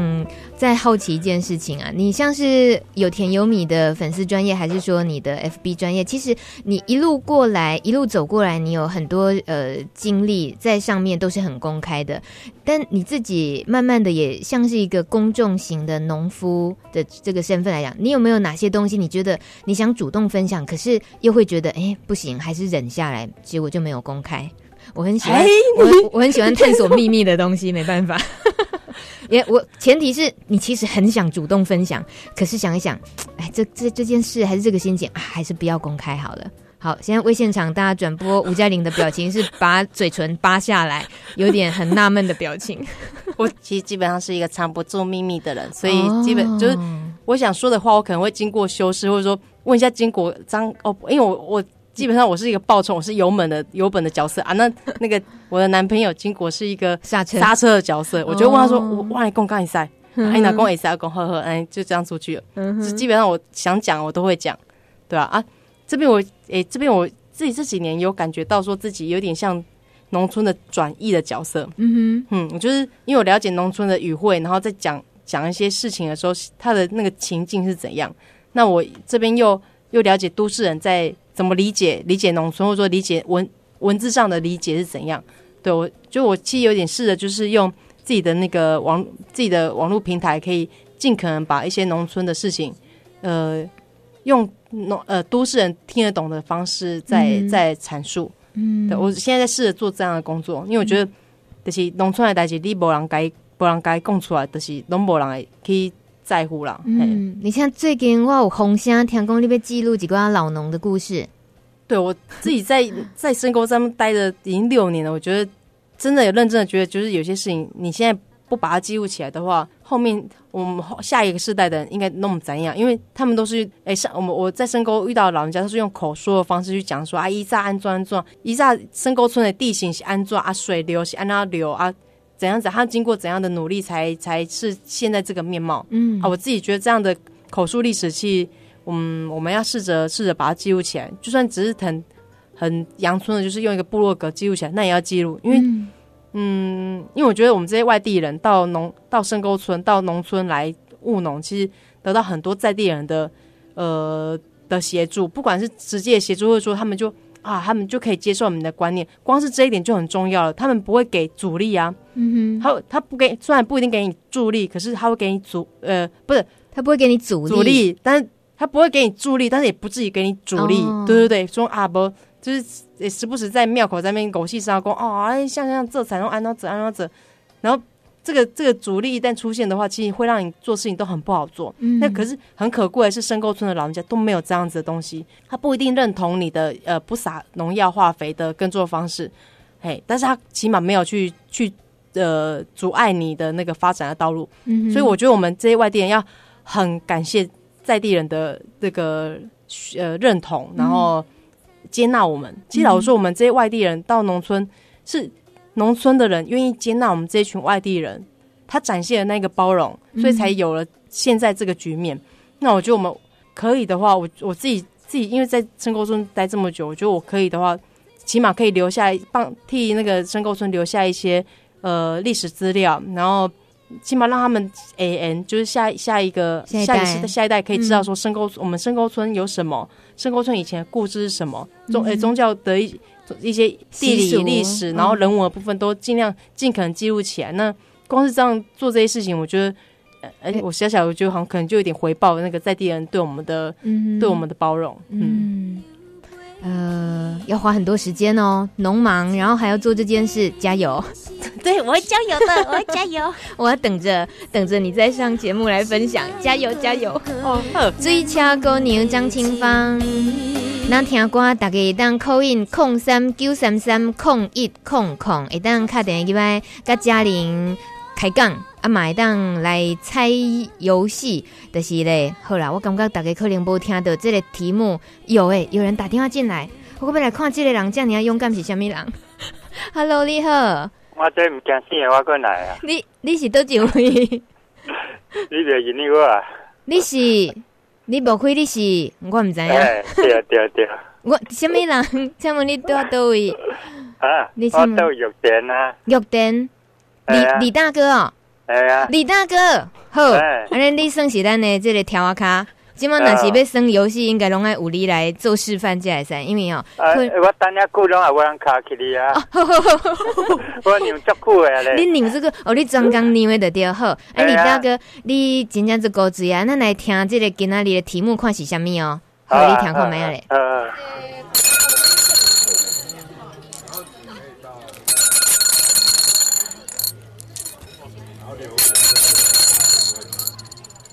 再好奇一件事情啊，你像是有田有米的粉丝专业，还是说你的 FB 专业？其实你一路过来，一路走过来，你有很多呃经历在上面都是很公开的。但你自己慢慢的也像是一个公众型的农夫的这个身份来讲，你有没有哪些东西你觉得你想主动分享，可是又会觉得哎不行，还是忍下来，结果就没有公开？我很喜欢，我我很喜欢探索秘密的东西，没办法。也我前提是你其实很想主动分享，可是想一想，哎，这这这件事还是这个心情啊，还是不要公开好了。好，现在微现场大家转播吴佳玲的表情是把嘴唇扒下来，有点很纳闷的表情。[laughs] 我其实基本上是一个藏不住秘密的人，所以基本就是我想说的话，我可能会经过修饰，或者说问一下经过张哦，因为我我。基本上我是一个暴冲，我是油门的油本的角色啊。那 [laughs] 那个我的男朋友经过是一个刹车刹车的角色，我就问他说：“我哇，你公干一赛，哎，哪公一赛，公呵呵，哎，就这样出去了。”就基本上我想讲我都会讲，对啊啊，这边我哎，这边我自己这几年有感觉到说自己有点像农村的转译的角色。嗯哼，嗯，我就是因为我了解农村的语汇，然后再讲讲一些事情的时候，他的那个情境是怎样。那我这边又又了解都市人在。怎么理解理解农村，或者说理解文文字上的理解是怎样？对我，就我其实有点试着，就是用自己的那个网自己的网络平台，可以尽可能把一些农村的事情，呃，用农呃都市人听得懂的方式在、嗯、在阐述。嗯，对我现在在试着做这样的工作，因为我觉得，就是农村的代志，你无人该无人该讲出来，就是拢无人可以。在乎了，嗯，你像最近我有红虾听讲，你被记录几个老农的故事。对我自己在 [laughs] 在深沟上面待了已经六年了，我觉得真的有认真的觉得，就是有些事情你现在不把它记录起来的话，后面我们下一个世代的人应该弄怎样？因为他们都是哎，像我们我在深沟遇到的老人家，都是用口说的方式去讲说啊，一炸安装安装，一炸深沟村的地形是安装啊，水流是安那流啊。怎样子？他经过怎样的努力才才是现在这个面貌？嗯啊，我自己觉得这样的口述历史，其实，嗯，我们要试着试着把它记录起来，就算只是很很阳春的，就是用一个部落格记录起来，那也要记录，因为，嗯，嗯，因为我觉得我们这些外地人到农到深沟村到农村来务农，其实得到很多在地人的呃的协助，不管是直接的协助，或者说他们就。啊，他们就可以接受我们的观念，光是这一点就很重要了。他们不会给阻力啊，嗯哼，他他不给，虽然不一定给你助力，可是他会给你阻，呃，不是，他不会给你阻力，阻力，但是他不会给你助力，但是也不至于给你阻力，哦、对对对，说啊不，就是也时不时在庙口在那边狗戏沙公哦，哎，像像这才能按照这按照这，然后。这个这个阻力一旦出现的话，其实会让你做事情都很不好做。嗯，那可是很可贵的是，深沟村的老人家都没有这样子的东西，他不一定认同你的呃不撒农药化肥的耕作方式，嘿，但是他起码没有去去呃阻碍你的那个发展的道路。嗯，所以我觉得我们这些外地人要很感谢在地人的这个呃认同，然后接纳我们。其实老实说，我们这些外地人到农村是。农村的人愿意接纳我们这一群外地人，他展现了那个包容，所以才有了现在这个局面。嗯、那我觉得我们可以的话，我我自己自己因为在深沟村待这么久，我觉得我可以的话，起码可以留下帮替那个深沟村留下一些呃历史资料，然后起码让他们 A N 就是下下一个下一代下一，下一代可以知道说深沟、嗯、我们深沟村有什么，深沟村以前的故事是什么宗诶、欸、宗教的一。一些地理历史，然后人文的部分都尽量尽可能记录起来。那光是这样做这些事情，我觉得，哎，我小小我觉得好像可能就有点回报那个在地人对我们的，嗯，对我们的包容。嗯，呃，要花很多时间哦，农忙，然后还要做这件事，加油！对，我会加油的，我会加油，[laughs] 我要等着等着你再上节目来分享，加油加油！哦，追车姑娘张清芳。那听歌，大家会当 call in 空三九三三空一空空，一当打电话去来甲嘉玲开讲，啊嘛会当来猜游戏，就是嘞。好啦，我感觉大家可能无听到这个题目，有诶，有人打电话进来，我要来看这个人这样你要勇敢是虾米人？[laughs] Hello，你好。我这唔惊死的，我过来啊。你你是倒一位？[laughs] 你别认你我啊。你是？你无开你是，我唔知影。对对对。我什么人？请问你住倒位？啊，我到玉田啊。玉田，李李大哥哦。哎呀，李大哥，好，安尼你算是咱的这个条卡。今晚若是要耍游戏，应该拢爱有你来做示范才会使，因为哦，我等下久拢也无人卡起你啊。[laughs] 我扭足久诶咧。你扭这个，哦，你专工扭的就对好。[laughs] 哎，李大哥，你真正是古锥啊！咱来听这个今仔日的题目，看是啥物哦？好，你听看没有咧？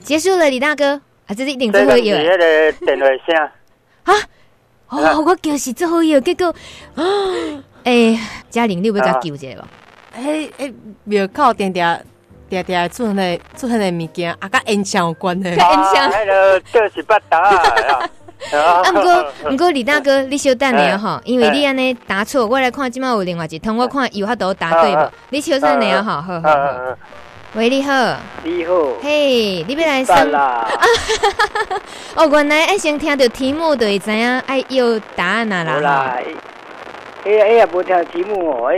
结束了，李大哥。啊，这是一定最好有。这个电话声。[laughs] 啊，哦，我就是最好有，结果，哎，嘉玲，你有要甲救一下无？诶诶，庙口定定定定出那出那物件，啊，甲音响有关的。音响。哎哟，就是八达啊。[laughs] 啊，不过不过，李大哥，你稍等下哈，因为你安尼答错，我来看今麦有另外一通，我看有法度答对无？你稍等下哈，好好好。喂，你好，你好，嘿，你要来生啦？[laughs] 哦，原来爱先听到题目就会知影爱要答案啦。好啦，哎哎呀，无听题目哦，哎，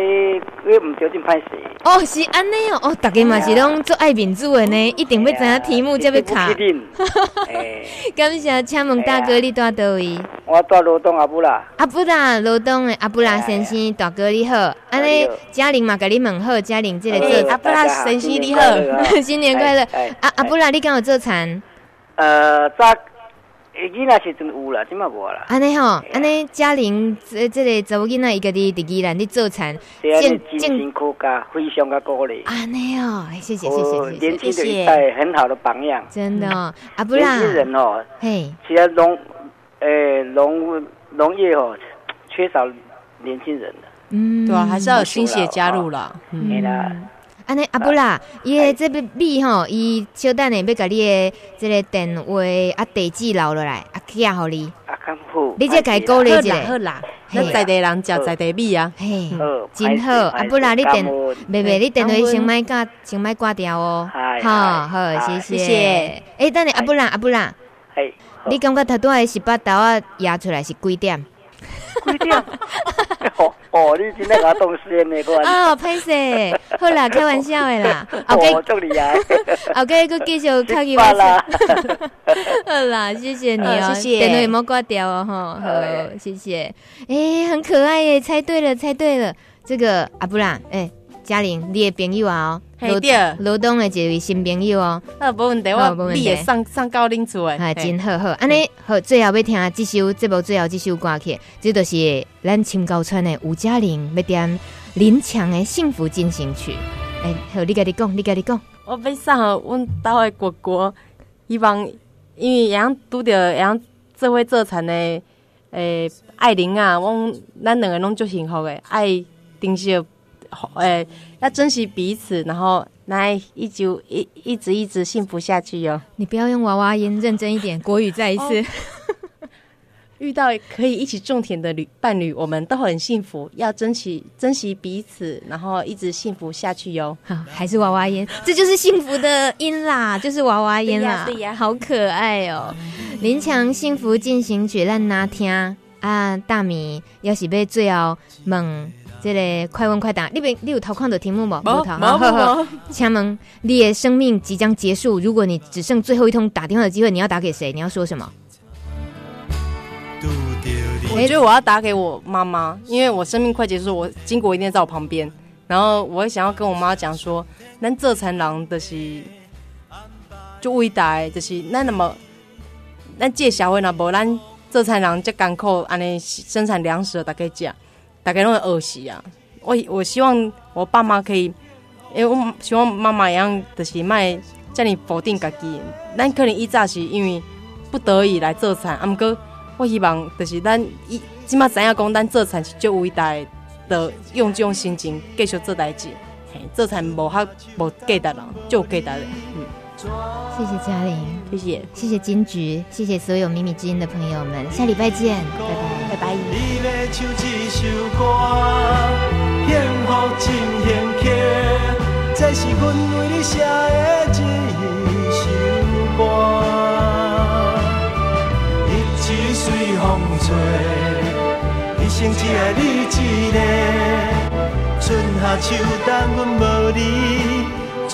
你唔小心歹势。哦，是安尼哦，哦，大家嘛是拢做爱民主的呢，一定要知影题目才要卡。感谢，请问大哥，你住佗位？我住罗东阿布拉。阿布拉，罗东的阿布拉先生，大哥你好。安尼，嘉玲嘛，甲你问好，嘉玲这个做阿布拉先生你好，新年快乐。阿阿布拉，你敢有做餐？呃，早，已经那时阵有啦，今嘛无啦。安尼吼，安尼嘉玲这这个查某囡仔伊家己伫宜兰咧做田，真真辛苦噶，非常加鼓励。安尼哦，谢谢谢谢谢谢。年轻的一代很好的榜样。真的，阿布拉。年轻人哦，嘿，其实农，诶，农农业哦，缺少年轻人的。嗯，对啊，还是要有新血加入了。嗯啦，安尼阿布拉，伊诶这个米吼，伊小等下要甲你诶这个电话啊地址留落来，啊寄互你。啊，甘好。你这该鼓励一下。好啦，咱在地人食在地米啊。嘿，真好。阿布拉，你电，妹妹，你电话先卖挂，先卖挂掉哦。好好，谢谢。诶，等下阿布拉，阿布拉。嘿。你感觉头拄诶十八刀啊压出来是几点？几点？[laughs] 哦，你今天搞。哦，歹势，好啦，[laughs] 开玩笑的啦。OK，祝你啊。[laughs] OK，佮继续开机吧。好啦，谢谢你哦，谢谢。电话有冇挂掉哦？哈，好，谢谢。哎，很可爱耶，猜对了，猜对了。这个阿布拉，诶，嘉玲，你的朋友啊？罗罗东的一位新朋友哦。啊，无问题，我你也上上到恁厝诶。哎，真好好。安尼好，最后要听这首节目，最后这首歌曲，这就是咱青高村的吴嘉玲要点林强的《幸福进行曲》。哎，好，你家己讲，你家己讲。我要送阮兜的哥哥，希望因为样拄着样做伙做田的诶爱玲啊，阮咱两个拢足幸福的，爱珍惜。诶，要珍惜彼此，然后来一直一一直一直幸福下去哟。你不要用娃娃音，认真一点。国语再一次。[laughs] 遇到可以一起种田的旅伴侣，我们都很幸福。要珍惜珍惜彼此，然后一直幸福下去哟。好，还是娃娃音，这就是幸福的音啦，就是娃娃音啦。对呀，对呀，好可爱哦。林强幸福进行曲，咱哪听啊？大米要是被最后问。这个快问快答，你别你有偷看的题目吗？没有，没有。[laughs] 请问你的生命即将结束，如果你只剩最后一通打电话的机会，你要打给谁？你要说什么？我觉得我要打给我妈妈，因为我生命快结束，我经过一定在我旁边，然后我会想要跟我妈讲说，咱这层人的是就伟大，就是咱那么咱这社会那无咱这层人这艰苦，安尼生产粮食大家讲。大概拢会饿死啊！我我希望我爸妈可以，因为我希望妈妈一样，就是卖叫你否定自己。咱可能以前是因为不得已来做田，啊，毋过我希望就是咱一起码知影讲，咱做菜是最伟大的，用这种心情继续做代志。嘿，做菜无哈无价值啦，就有价值的。嗯，谢谢嘉玲，谢谢，谢谢金菊，谢谢所有秘密之音的朋友们，下礼拜见，拜拜，拜拜。首歌，幸福进行曲，这是阮为你写的一首歌。随风吹，一生只爱你一个。春夏秋冬，阮无你怎？